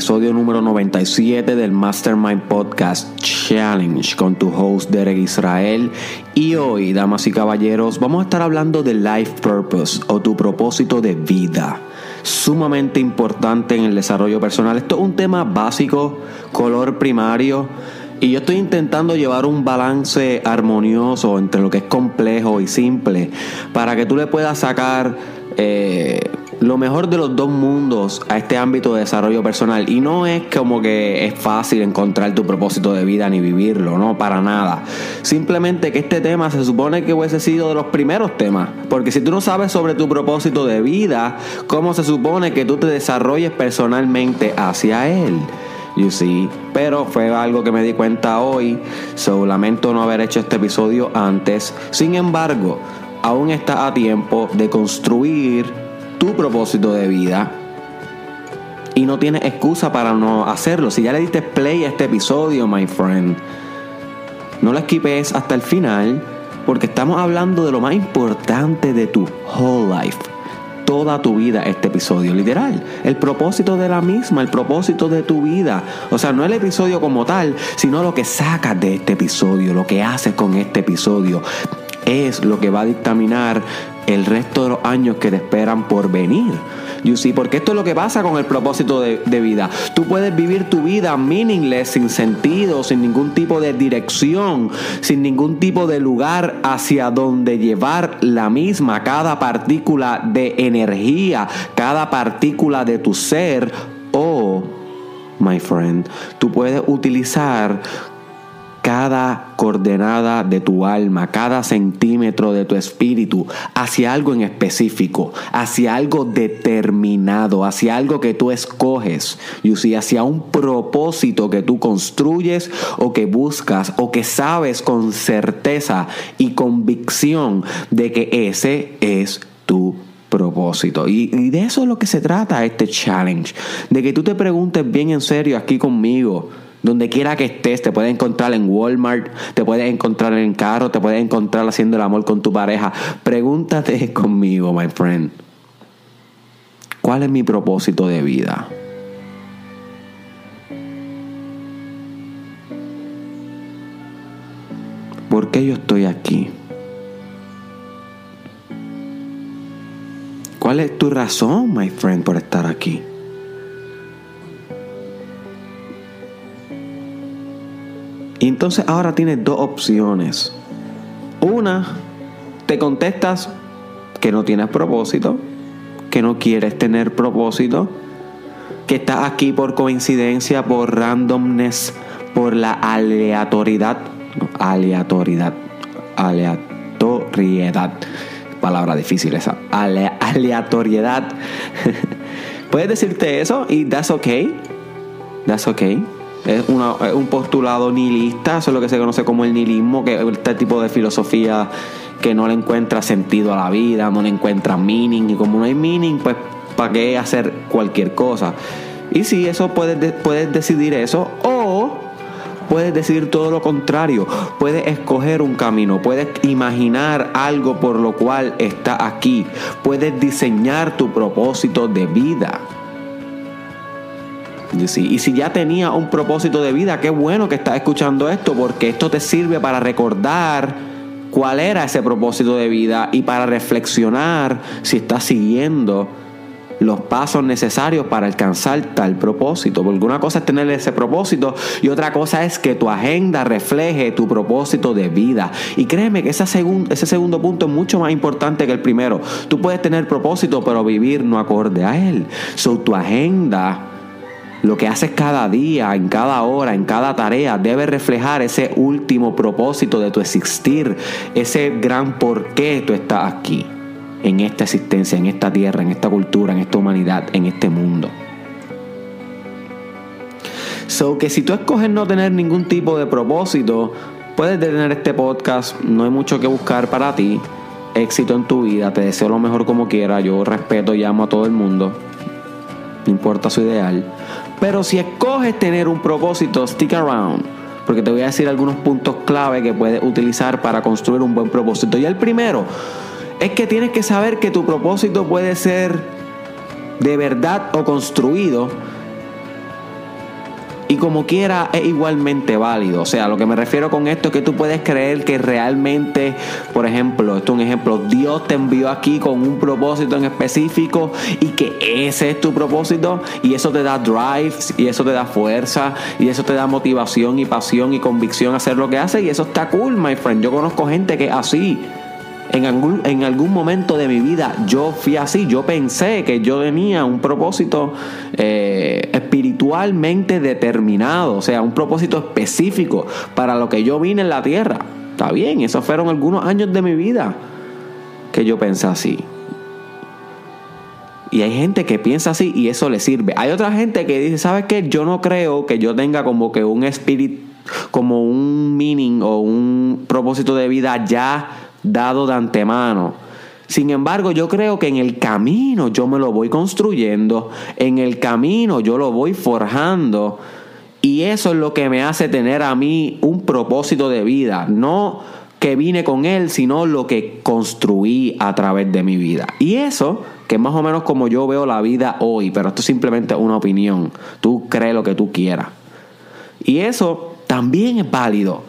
episodio número 97 del Mastermind Podcast Challenge con tu host Derek Israel. Y hoy, damas y caballeros, vamos a estar hablando de life purpose o tu propósito de vida. Sumamente importante en el desarrollo personal. Esto es un tema básico, color primario. Y yo estoy intentando llevar un balance armonioso entre lo que es complejo y simple para que tú le puedas sacar eh, lo mejor de los dos mundos a este ámbito de desarrollo personal. Y no es como que es fácil encontrar tu propósito de vida ni vivirlo, no, para nada. Simplemente que este tema se supone que hubiese sido de los primeros temas. Porque si tú no sabes sobre tu propósito de vida, ¿cómo se supone que tú te desarrolles personalmente hacia él? You see. Pero fue algo que me di cuenta hoy. So lamento no haber hecho este episodio antes. Sin embargo, aún está a tiempo de construir tu propósito de vida y no tienes excusa para no hacerlo. Si ya le diste play a este episodio, my friend, no lo esquipes hasta el final porque estamos hablando de lo más importante de tu whole life. Toda tu vida este episodio, literal. El propósito de la misma, el propósito de tu vida. O sea, no el episodio como tal, sino lo que sacas de este episodio, lo que haces con este episodio. Es lo que va a dictaminar el resto de los años que te esperan por venir. You see, porque esto es lo que pasa con el propósito de, vida. Tú puedes vivir tu vida meaningless, sin sentido, sin ningún tipo de dirección, sin ningún tipo de lugar hacia donde llevar la misma, cada partícula de energía, cada partícula de tu ser. O, my friend, tú puedes utilizar cada coordenada de tu alma, cada centímetro de tu espíritu hacia algo en específico, hacia algo determinado, hacia algo que tú escoges, y hacia un propósito que tú construyes o que buscas o que sabes con certeza y convicción de que ese es tu propósito. Y, y de eso es lo que se trata este challenge, de que tú te preguntes bien en serio aquí conmigo, donde quiera que estés, te puedes encontrar en Walmart, te puedes encontrar en carro, te puedes encontrar haciendo el amor con tu pareja. Pregúntate conmigo, my friend. ¿Cuál es mi propósito de vida? ¿Por qué yo estoy aquí? ¿Cuál es tu razón, my friend, por estar aquí? Entonces ahora tienes dos opciones. Una, te contestas que no tienes propósito, que no quieres tener propósito, que estás aquí por coincidencia, por randomness, por la aleatoriedad, aleatoriedad, aleatoriedad, palabra difícil esa, Ale, aleatoriedad. Puedes decirte eso y that's okay, that's okay. Es, una, un postulado nihilista, eso es lo que se conoce como el nihilismo, que es este tipo de filosofía que no le encuentra sentido a la vida, no le encuentra meaning, y como no hay meaning, pues ¿para qué hacer cualquier cosa? Y si eso puedes, puedes decidir eso, o puedes decidir todo lo contrario, puedes escoger un camino, puedes imaginar algo por lo cual estás aquí, puedes diseñar tu propósito de vida. Y si ya tenía un propósito de vida, qué bueno que estás escuchando esto, porque esto te sirve para recordar cuál era ese propósito de vida y para reflexionar si estás siguiendo los pasos necesarios para alcanzar tal propósito. Porque una cosa es tener ese propósito y otra cosa es que tu agenda refleje tu propósito de vida. Y créeme que ese segundo, ese segundo punto es mucho más importante que el primero. Tú puedes tener propósito pero vivir no acorde a él. So tu agenda lo que haces cada día, en cada hora, en cada tarea, debe reflejar ese último propósito de tu existir, ese gran por qué tú estás aquí, en esta existencia, en esta tierra, en esta cultura, en esta humanidad, en este mundo. So que si tú escoges no tener ningún tipo de propósito, puedes tener este podcast, no hay mucho que buscar para ti. Éxito en tu vida, te deseo lo mejor como quiera, yo respeto y amo a todo el mundo, no importa su ideal. Pero si escoges tener un propósito, stick around. Porque te voy a decir algunos puntos clave que puedes utilizar para construir un buen propósito. Y el primero es que tienes que saber que tu propósito puede ser de verdad o construido y como quiera es igualmente válido. O sea, lo que me refiero con esto es que tú puedes creer que realmente, por ejemplo, esto es un ejemplo, Dios te envió aquí con un propósito en específico y que ese es tu propósito y eso te da drive y eso te da fuerza y eso te da motivación y pasión y convicción a hacer lo que haces y eso está cool, my friend. Yo conozco gente que así. En algún, en algún momento de mi vida yo fui así, yo pensé que yo tenía un propósito eh, espiritualmente determinado, o sea, un propósito específico para lo que yo vine en la tierra. Está bien, esos fueron algunos años de mi vida que yo pensé así. Y hay gente que piensa así y eso le sirve. Hay otra gente que dice, ¿sabes qué? Yo no creo que yo tenga como que un espíritu, como un meaning o un propósito de vida ya dado de antemano. Sin embargo, yo creo que en el camino yo me lo voy construyendo, en el camino yo lo voy forjando y eso es lo que me hace tener a mí un propósito de vida, no que vine con él, sino lo que construí a través de mi vida. Y eso, que es más o menos como yo veo la vida hoy, pero esto es simplemente una opinión, tú crees lo que tú quieras. Y eso también es válido.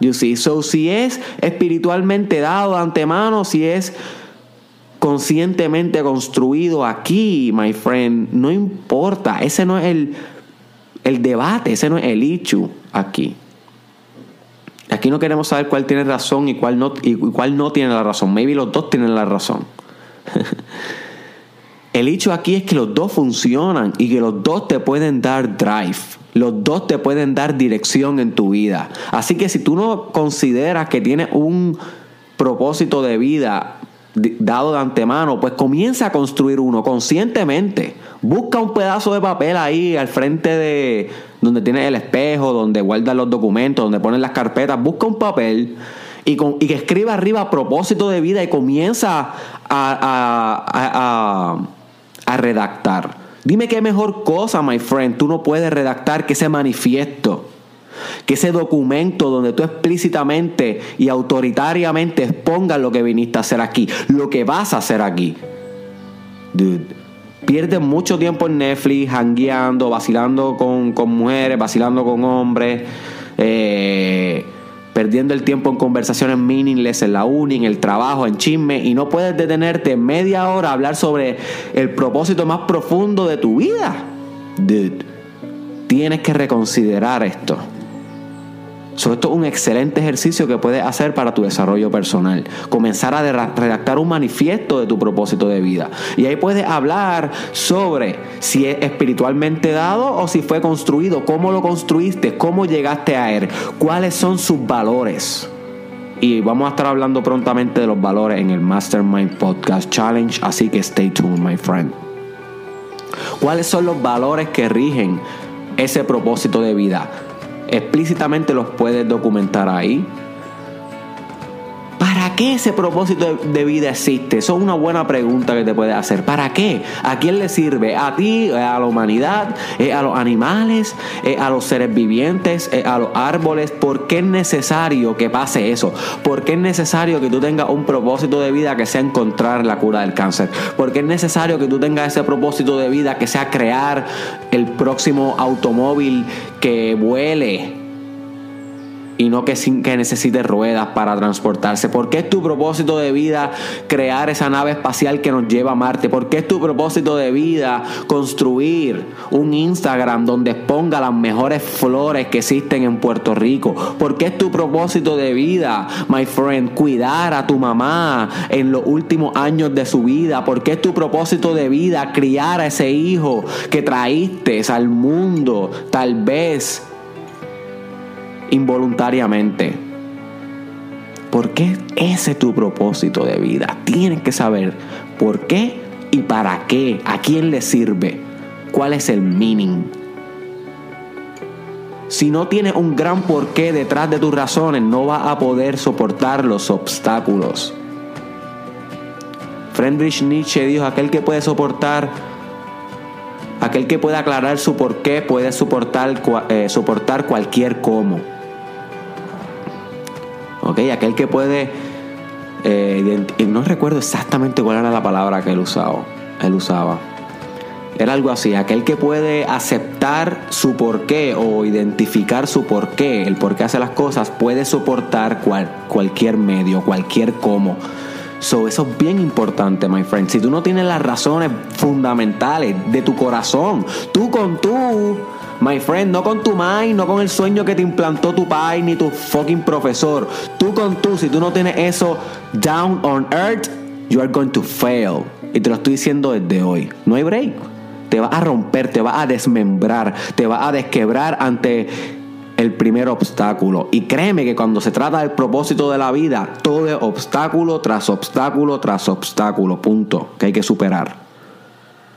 You see, so si es espiritualmente dado de antemano, si es conscientemente construido aquí, my friend, no importa, ese no es el, el debate, ese no es el issue aquí. Aquí no queremos saber cuál tiene razón y cuál no, y cuál no tiene la razón. Maybe los dos tienen la razón. el hecho aquí es que los dos funcionan y que los dos te pueden dar drive. Los dos te pueden dar dirección en tu vida. Así que si tú no consideras que tienes un propósito de vida dado de antemano, pues comienza a construir uno conscientemente. Busca un pedazo de papel ahí al frente de donde tienes el espejo, donde guardas los documentos, donde pones las carpetas. Busca un papel y, que escriba arriba propósito de vida y comienza a, a redactar. Dime qué mejor cosa, my friend, tú no puedes redactar que ese manifiesto, que ese documento donde tú explícitamente y autoritariamente expongas lo que viniste a hacer aquí, lo que vas a hacer aquí. Dude, pierdes mucho tiempo en Netflix, hangueando, vacilando con, con mujeres, vacilando con hombres. Eh, perdiendo el tiempo en conversaciones meaningless en la uni, en el trabajo, en chisme, y no puedes detenerte media hora a hablar sobre el propósito más profundo de tu vida. Dude, tienes que reconsiderar esto. So, esto es un excelente ejercicio que puedes hacer para tu desarrollo personal. Comenzar a redactar un manifiesto de tu propósito de vida. Y ahí puedes hablar sobre si es espiritualmente dado o si fue construido, cómo lo construiste, cómo llegaste a él, cuáles son sus valores. Y vamos a estar hablando prontamente de los valores en el Mastermind Podcast Challenge, así que stay tuned, my friend. ¿Cuáles son los valores que rigen ese propósito de vida? Explícitamente los puedes documentar ahí. ¿Para qué ese propósito de vida existe? Eso es una buena pregunta que te puedes hacer. ¿Para qué? ¿A quién le sirve? ¿A ti? ¿A la humanidad? ¿A los animales? ¿A los seres vivientes? ¿A los árboles? ¿Por qué es necesario que pase eso? ¿Por qué es necesario que tú tengas un propósito de vida que sea encontrar la cura del cáncer? ¿Por qué es necesario que tú tengas ese propósito de vida que sea crear el próximo automóvil que vuele? Y no que, sin, que necesite ruedas para transportarse? ¿Por qué es tu propósito de vida crear esa nave espacial que nos lleva a Marte? ¿Por qué es tu propósito de vida construir un Instagram donde exponga las mejores flores que existen en Puerto Rico? ¿Por qué es tu propósito de vida, my friend, cuidar a tu mamá en los últimos años de su vida? ¿Por qué es tu propósito de vida criar a ese hijo que traíste al mundo? Tal vez involuntariamente. ¿Por qué ese es tu propósito de vida? Tienes que saber por qué y para qué, a quién le sirve, cuál es el meaning. Si no tienes un gran porqué detrás de tus razones, no vas a poder soportar los obstáculos. Friedrich Nietzsche dijo, aquel que puede soportar, aquel que puede aclarar su porqué, puede soportar, eh, soportar cualquier cómo. Aquel que puede, eh, no recuerdo exactamente cuál era la palabra que él usaba, él usaba, Era algo así, aquel que puede aceptar su porqué o identificar su porqué, el por qué hace las cosas, puede soportar cualquier medio, cualquier cómo. So, eso es bien importante, my friend. Si tú no tienes las razones fundamentales de tu corazón, tú con tú, my friend, no con tu mind, no con el sueño que te implantó tu pai ni tu fucking profesor. Tú con tú, si tú no tienes eso down on earth, you are going to fail. Y te lo estoy diciendo desde hoy. No hay break. Te va a romper, te va a desmembrar, te va a desquebrar ante el primer obstáculo. Y créeme que cuando se trata del propósito de la vida, todo es obstáculo tras obstáculo tras obstáculo, punto, que hay que superar.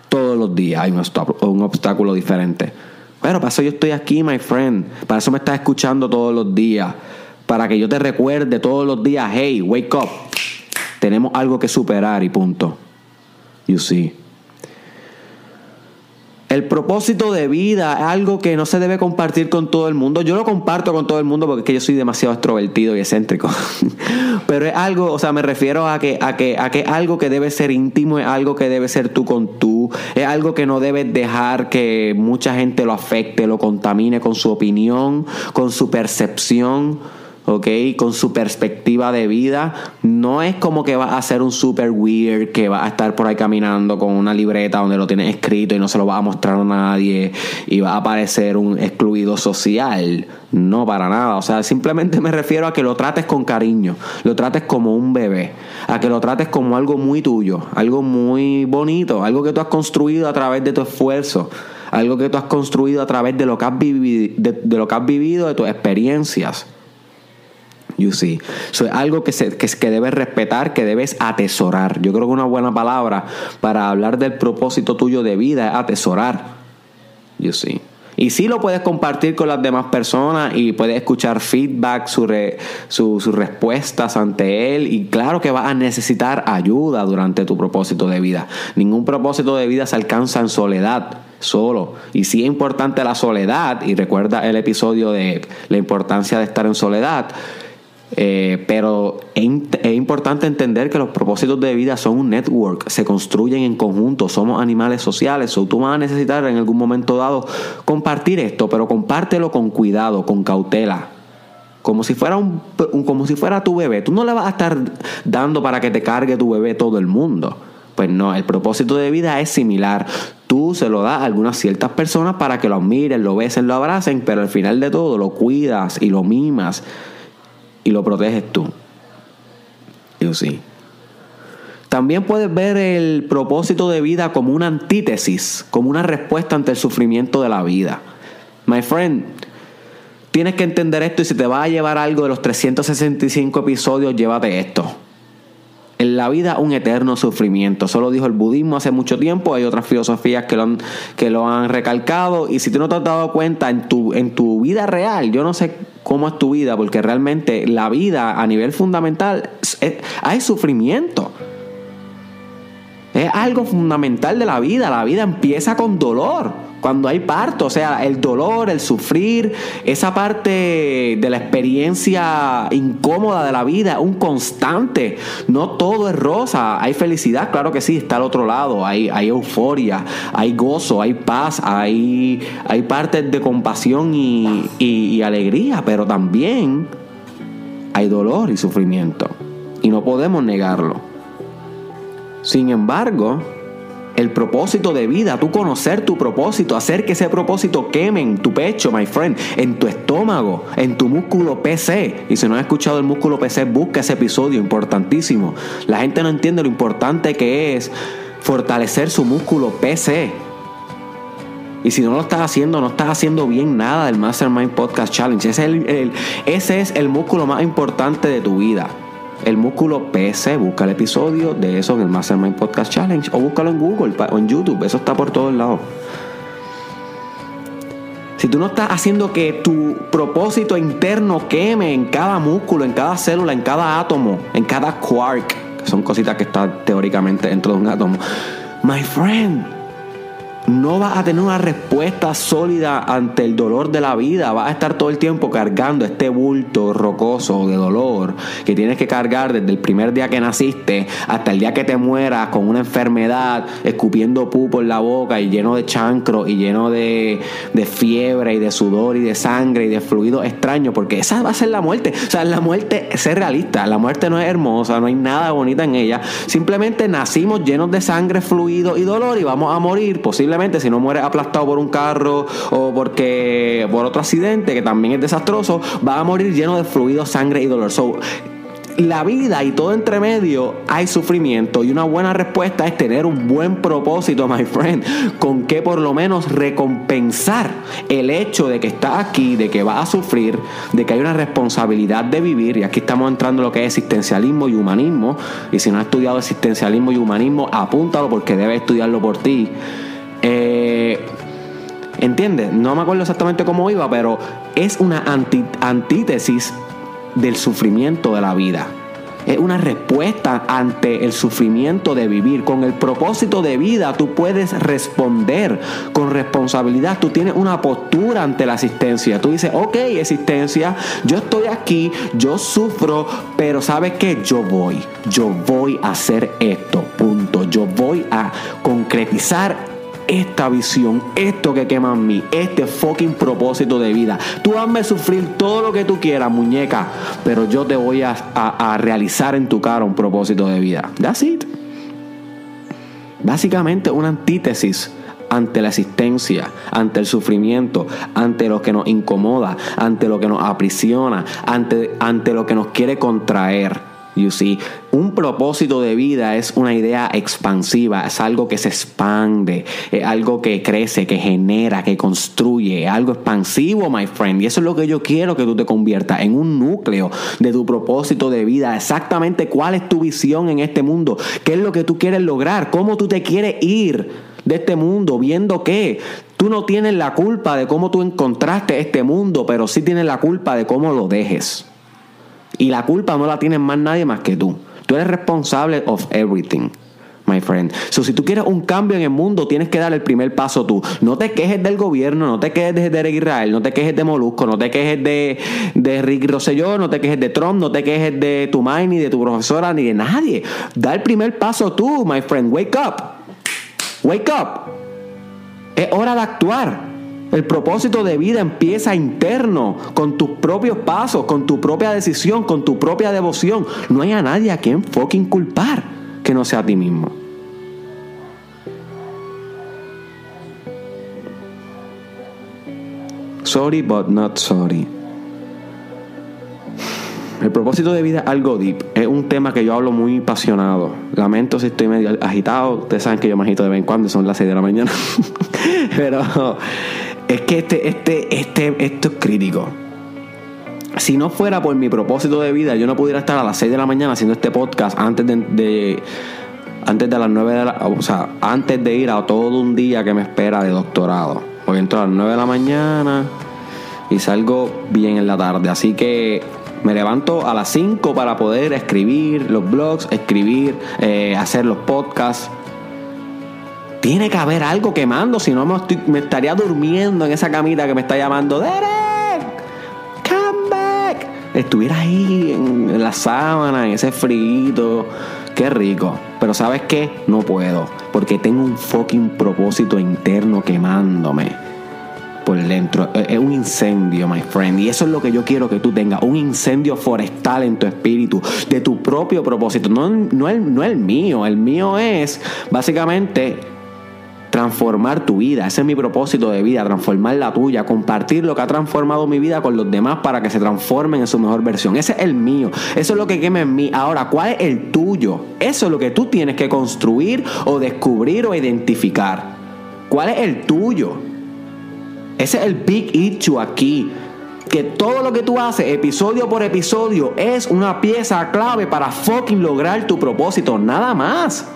Todos los días hay un obstáculo diferente. Pero para eso yo estoy aquí, my friend. Para eso me estás escuchando todos los días. Para que yo te recuerde todos los días, hey, wake up. Tenemos algo que superar y punto. You see. El propósito de vida es algo que no se debe compartir con todo el mundo. Yo lo comparto con todo el mundo porque es que yo soy demasiado extrovertido y excéntrico. Pero es algo, o sea, me refiero a que, a que, a que algo que debe ser íntimo, es algo que debe ser tú con tú, es algo que no debes dejar que mucha gente lo afecte, lo contamine con su opinión, con su percepción ¿ok? Con su perspectiva de vida. No es como que va a ser un super weird que va a estar por ahí caminando con una libreta donde lo tiene escrito y no se lo va a mostrar a nadie y va a parecer un excluido social. No, para nada. O sea, simplemente me refiero a que lo trates con cariño, lo trates como un bebé, a que lo trates como algo muy tuyo, algo muy bonito, algo que tú has construido a través de tu esfuerzo algo que tú has construido a través de lo que has vivido, de lo que has vivido, de tus experiencias. You see. es algo que, se, que, que debes respetar, que debes atesorar. Yo creo que una buena palabra para hablar del propósito tuyo de vida es atesorar. You see. Y sí lo puedes compartir con las demás personas y puedes escuchar feedback, sus respuestas ante él. Y claro que vas a necesitar ayuda durante tu propósito de vida. Ningún propósito de vida se alcanza en soledad, solo. Y sí es importante la soledad. Y recuerda el episodio de la importancia de estar en soledad. Eh, pero es, importante entender que los propósitos de vida son un network, se construyen en conjunto, somos animales sociales, o tú vas a necesitar en algún momento dado compartir esto, pero compártelo con cuidado, con cautela. Como si, fuera un, como si fuera tu bebé. Tú no le vas a estar dando para que te cargue tu bebé todo el mundo. Pues no, el propósito de vida es similar. Tú se lo das a algunas ciertas personas para que lo miren, lo besen, lo abracen, pero al final de todo lo cuidas y lo mimas y lo proteges tú. Yo sí. También puedes ver el propósito de vida como una antítesis, como una respuesta ante el sufrimiento de la vida. My friend, tienes que entender esto y si te va a llevar algo de los 365 episodios, llévate esto. La vida un eterno sufrimiento. Solo dijo el budismo hace mucho tiempo. Hay otras filosofías que lo han, que lo han recalcado. Y si tú no te has dado cuenta en tu, en tu vida real, yo no sé cómo es tu vida, porque realmente la vida a nivel fundamental hay sufrimiento. Es algo fundamental de la vida. La vida empieza con dolor cuando hay parto, o sea, el dolor, el sufrir, esa parte de la experiencia incómoda de la vida, un constante. No todo es rosa, hay felicidad, claro que sí, está al otro lado, hay, hay euforia, hay gozo, hay paz, hay, hay partes de compasión y, y alegría, pero también hay dolor y sufrimiento. Y no podemos negarlo. Sin embargo, el propósito de vida, tú conocer tu propósito, hacer que ese propósito queme en tu pecho, my friend, en tu estómago, en tu músculo PC. Y si no has escuchado el músculo PC, busca ese episodio importantísimo. La gente no entiende lo importante que es fortalecer su músculo PC. Y si no lo estás haciendo, no estás haciendo bien nada del Mastermind Podcast Challenge. Ese ese es el músculo más importante de tu vida el músculo PC. Busca el episodio de eso en el Mastermind Podcast Challenge o búscalo en Google o en YouTube. Eso está por todos lados. Si tú no estás haciendo que tu propósito interno queme en cada músculo, en cada célula, en cada átomo, en cada quark, son cositas que están teóricamente dentro de un átomo, my friend, no vas a tener una respuesta sólida ante el dolor de la vida. Vas a estar todo el tiempo cargando este bulto rocoso de dolor que tienes que cargar desde el primer día que naciste hasta el día que te mueras con una enfermedad, escupiendo pupo en la boca y lleno de chancro y lleno de, fiebre y de sudor y de sangre y de fluido extraño, porque esa va a ser la muerte. O sea, la muerte, ser realista, la muerte no es hermosa, no hay nada bonita en ella. Simplemente nacimos llenos de sangre, fluido y dolor y vamos a morir posiblemente si no mueres aplastado por un carro o porque por otro accidente que también es desastroso, vas a morir lleno de fluido, sangre y dolor. So, la vida y todo entre medio hay sufrimiento y una buena respuesta es tener un buen propósito, my friend, con que por lo menos recompensar el hecho de que estás aquí, de que vas a sufrir, de que hay una responsabilidad de vivir y aquí estamos entrando en lo que es existencialismo y humanismo y si no has estudiado existencialismo y humanismo, apúntalo porque debes estudiarlo por ti. Eh, ¿Entiendes? No me acuerdo exactamente cómo iba, pero es una antítesis del sufrimiento de la vida. Es una respuesta ante el sufrimiento de vivir. Con el propósito de vida tú puedes responder con responsabilidad. Tú tienes una postura ante la existencia. Tú dices, ok, existencia, yo estoy aquí, yo sufro, pero ¿sabes qué? Yo voy. Yo voy a hacer esto. Punto. Yo voy a concretizar esta visión, esto que quema en mí, este fucking propósito de vida. Tú hazme sufrir todo lo que tú quieras, muñeca, pero yo te voy a, a realizar en tu cara un propósito de vida. That's it. Básicamente una antítesis ante la existencia, ante el sufrimiento, ante lo que nos incomoda, ante lo que nos aprisiona, ante, ante lo que nos quiere contraer. Un propósito de vida es una idea expansiva, es algo que se expande, es algo que crece, que genera, que construye, algo expansivo, my friend. Y eso es lo que yo quiero que tú te conviertas en un núcleo de tu propósito de vida. Exactamente cuál es tu visión en este mundo, qué es lo que tú quieres lograr, cómo tú te quieres ir de este mundo, viendo que tú no tienes la culpa de cómo tú encontraste este mundo, pero sí tienes la culpa de cómo lo dejes. Y la culpa no la tiene más nadie más que tú. Tú eres responsable of everything. My friend. So, si tú quieres un cambio en el mundo, tienes que dar el primer paso tú. No te quejes del gobierno, no te quejes de Derek Israel, no te quejes de Molusco, no te quejes de, de Rick Rosselló, no te quejes de Trump, no te quejes de tu mind, ni de tu profesora, ni de nadie. Da el primer paso tú, my friend. Wake up. Wake up. Es hora de actuar. El propósito de vida empieza interno, con tus propios pasos, con tu propia decisión, con tu propia devoción. No hay a nadie a quien fucking culpar que no sea a ti mismo. Sorry but not sorry. El propósito de vida es algo deep. Es un tema que yo hablo muy apasionado. Lamento si estoy medio agitado. Ustedes saben que yo me agito de vez en cuando, son las 6 de la mañana. Pero es que este, este, este, esto es crítico. Si no fuera por mi propósito de vida, yo no pudiera estar a las 6 de la mañana haciendo este podcast antes de, antes de las 9 de la, o sea, antes de ir a todo un día que me espera de doctorado. Porque entro a las 9 de la mañana y salgo bien en la tarde. Así que me levanto a las 5 para poder escribir los blogs, escribir, eh, hacer los podcasts. Tiene que haber algo quemando, si no me, estaría durmiendo en esa camita que me está llamando. Derek, come back. Estuviera ahí en, la sábana, en ese frío. Qué rico. Pero ¿sabes qué? No puedo. Porque tengo un fucking propósito interno quemándome por dentro. Es un incendio, my friend. Y eso es lo que yo quiero que tú tengas. Un incendio forestal en tu espíritu. De tu propio propósito. No, no, el, no el mío. El mío es básicamente transformar tu vida. Ese es mi propósito de vida, transformar la tuya, compartir lo que ha transformado mi vida con los demás para que se transformen en su mejor versión. Ese es el mío, eso es lo que quema en mí. Ahora, ¿cuál es el tuyo? Eso es lo que tú tienes que construir o descubrir o identificar. ¿Cuál es el tuyo? Ese es el big issue aquí. Que todo lo que tú haces, episodio por episodio, es una pieza clave para fucking lograr tu propósito. Nada más.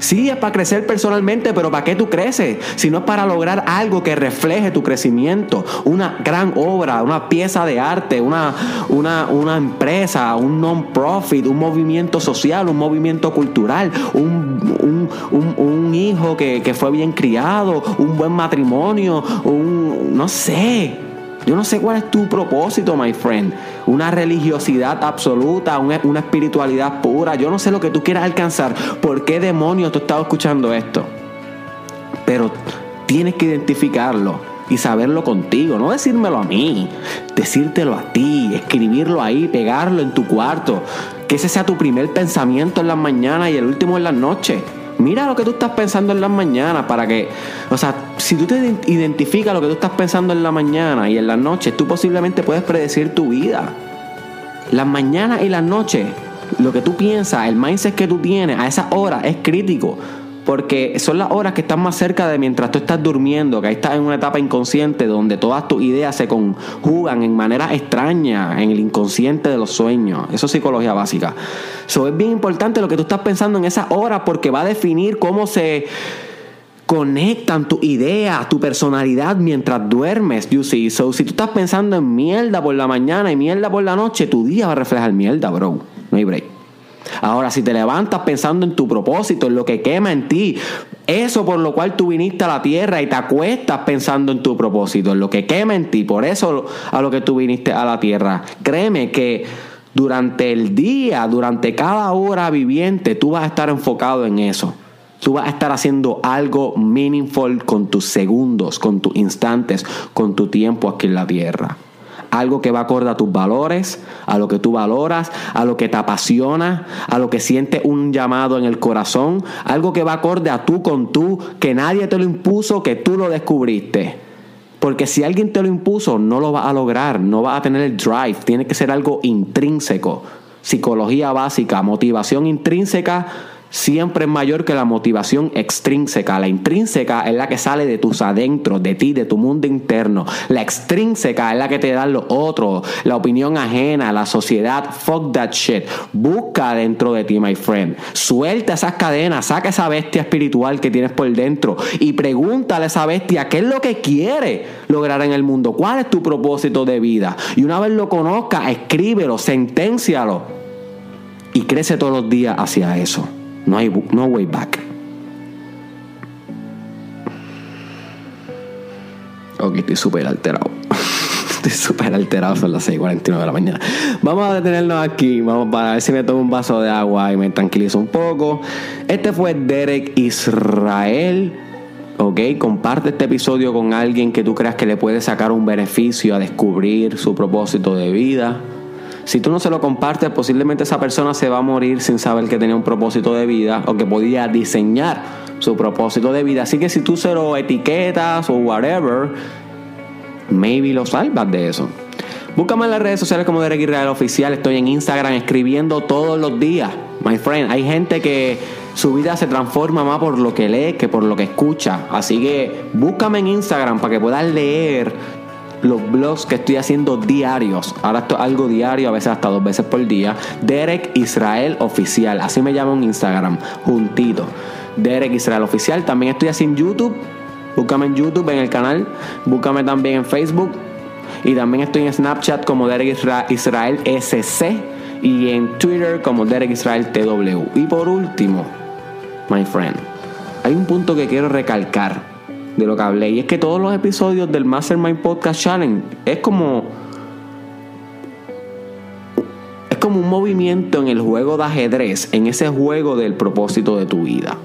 Sí, es para crecer personalmente, pero ¿para qué tú creces? Si no es para lograr algo que refleje tu crecimiento, una gran obra, una pieza de arte, una, una, una empresa, un non-profit, un movimiento social, un movimiento cultural, un, un, hijo que, que fue bien criado, un buen matrimonio, un, no sé. Yo no sé cuál es tu propósito, my friend. Una religiosidad absoluta, una, espiritualidad pura. Yo no sé lo que tú quieras alcanzar. ¿Por qué demonios tú estás escuchando esto? Pero tienes que identificarlo y saberlo contigo, no decírmelo a mí, decírtelo a ti, escribirlo ahí, pegarlo en tu cuarto, que ese sea tu primer pensamiento en las mañanas y el último en las noches. Mira lo que tú estás pensando en las mañanas para que, o sea, si tú te identificas lo que tú estás pensando en la mañana y en las noches, tú posiblemente puedes predecir tu vida. Las mañanas y las noches, lo que tú piensas, el mindset que tú tienes a esa hora es crítico. Porque son las horas que están más cerca de mientras tú estás durmiendo, que ahí estás en una etapa inconsciente donde todas tus ideas se conjugan en manera extraña en el inconsciente de los sueños. Eso es psicología básica. Eso es bien importante lo que tú estás pensando en esas horas porque va a definir cómo se conectan tu idea, tu personalidad mientras duermes, you see. So, si tú estás pensando en mierda por la mañana y mierda por la noche, tu día va a reflejar mierda, bro. No hay break. Ahora, si te levantas pensando en tu propósito, en lo que quema en ti, eso por lo cual tú viniste a la tierra y te acuestas pensando en tu propósito, en lo que quema en ti, por eso a lo que tú viniste a la tierra. Créeme que durante el día, durante cada hora viviente, tú vas a estar enfocado en eso. Tú vas a estar haciendo algo meaningful con tus segundos, con tus instantes, con tu tiempo aquí en la tierra algo que va acorde a tus valores, a lo que tú valoras, a lo que te apasiona, a lo que siente un llamado en el corazón, algo que va acorde a tú con tú, que nadie te lo impuso, que tú lo descubriste. Porque si alguien te lo impuso, no lo vas a lograr, no vas a tener el drive, tiene que ser algo intrínseco. Psicología básica, motivación intrínseca siempre es mayor que la motivación extrínseca. La intrínseca es la que sale de tus adentros, de ti, de tu mundo interno. La extrínseca es la que te da lo otro, la opinión ajena, la sociedad. Fuck that shit. Busca dentro de ti, my friend. Suelta esas cadenas, saca esa bestia espiritual que tienes por dentro y pregúntale a esa bestia qué es lo que quiere lograr en el mundo. ¿Cuál es tu propósito de vida? Y una vez lo conozca, escríbelo, senténcialo y crece todos los días hacia eso. No hay no way back. Ok, estoy súper alterado. estoy súper alterado, son las 6:49 de la mañana. Vamos a detenernos aquí, vamos para ver si me tomo un vaso de agua y me tranquilizo un poco. Este fue Derek Israel. Ok, comparte este episodio con alguien que tú creas que le puede sacar un beneficio a descubrir su propósito de vida. Si tú no se lo compartes, posiblemente esa persona se va a morir sin saber que tenía un propósito de vida o que podía diseñar su propósito de vida. Así que si tú se lo etiquetas o whatever, maybe lo salvas de eso. Búscame en las redes sociales como Derek Israel Oficial. Estoy en Instagram escribiendo todos los días. My friend, hay gente que su vida se transforma más por lo que lee que por lo que escucha. Así que búscame en Instagram para que puedas leer los blogs que estoy haciendo diarios. Ahora esto es algo diario, a veces hasta dos veces por día. Derek Israel Oficial, así me llamo en Instagram, juntito. Derek Israel Oficial. También estoy así en YouTube. Búscame en YouTube, en el canal. Búscame también en Facebook. Y también estoy en Snapchat como Derek Israel SC. Y en Twitter como Derek Israel TW. Y por último, my friend, hay un punto que quiero recalcar de lo que hablé. Y es que todos los episodios del Mastermind Podcast Challenge es como. Es como un movimiento en el juego de ajedrez, en ese juego del propósito de tu vida.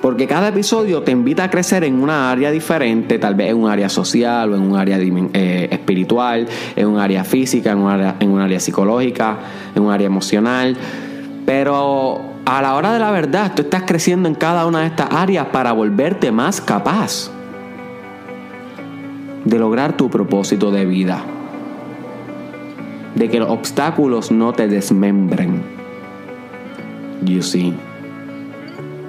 Porque cada episodio te invita a crecer en una área diferente, tal vez en un área social o en un área eh, espiritual, en un área física, en un área, en un área psicológica, en un área emocional. Pero a la hora de la verdad, tú estás creciendo en cada una de estas áreas para volverte más capaz de lograr tu propósito de vida. De que los obstáculos no te desmembren. You see.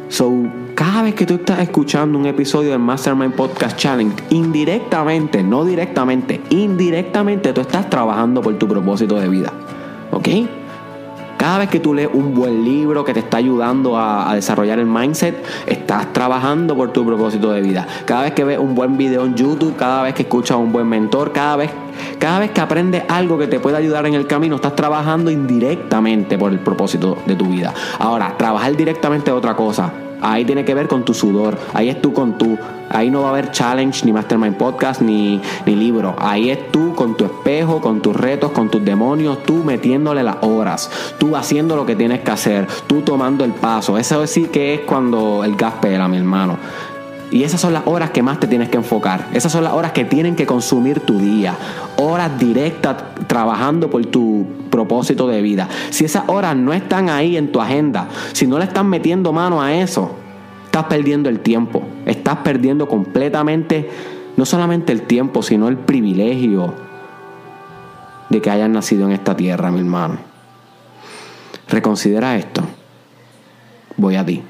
So, cada vez que tú estás escuchando un episodio del Mastermind Podcast Challenge, indirectamente, no directamente, indirectamente tú estás trabajando por tu propósito de vida. ¿Ok? Cada vez que tú lees un buen libro que te está ayudando a, desarrollar el mindset, estás trabajando por tu propósito de vida. Cada vez que ves un buen video en YouTube, cada vez que escuchas a un buen mentor, cada vez, cada vez que aprendes algo que te puede ayudar en el camino, estás trabajando indirectamente por el propósito de tu vida. Ahora, trabajar directamente es otra cosa. Ahí tiene que ver con tu sudor. Ahí es tú con tú. Ahí no va a haber challenge, ni mastermind podcast, ni, ni libro. Ahí es tú con tu espejo, con tus retos, con tus demonios, tú metiéndole las horas, tú haciendo lo que tienes que hacer, tú tomando el paso. Eso sí que es cuando el gas pela, mi hermano. Y esas son las horas que más te tienes que enfocar. Esas son las horas que tienen que consumir tu día. Horas directas trabajando por tu propósito de vida. Si esas horas no están ahí en tu agenda, si no le estás metiendo mano a eso, estás perdiendo el tiempo. Estás perdiendo completamente, no solamente el tiempo, sino el privilegio de que hayas nacido en esta tierra, mi hermano. Reconsidera esto. Voy a ti.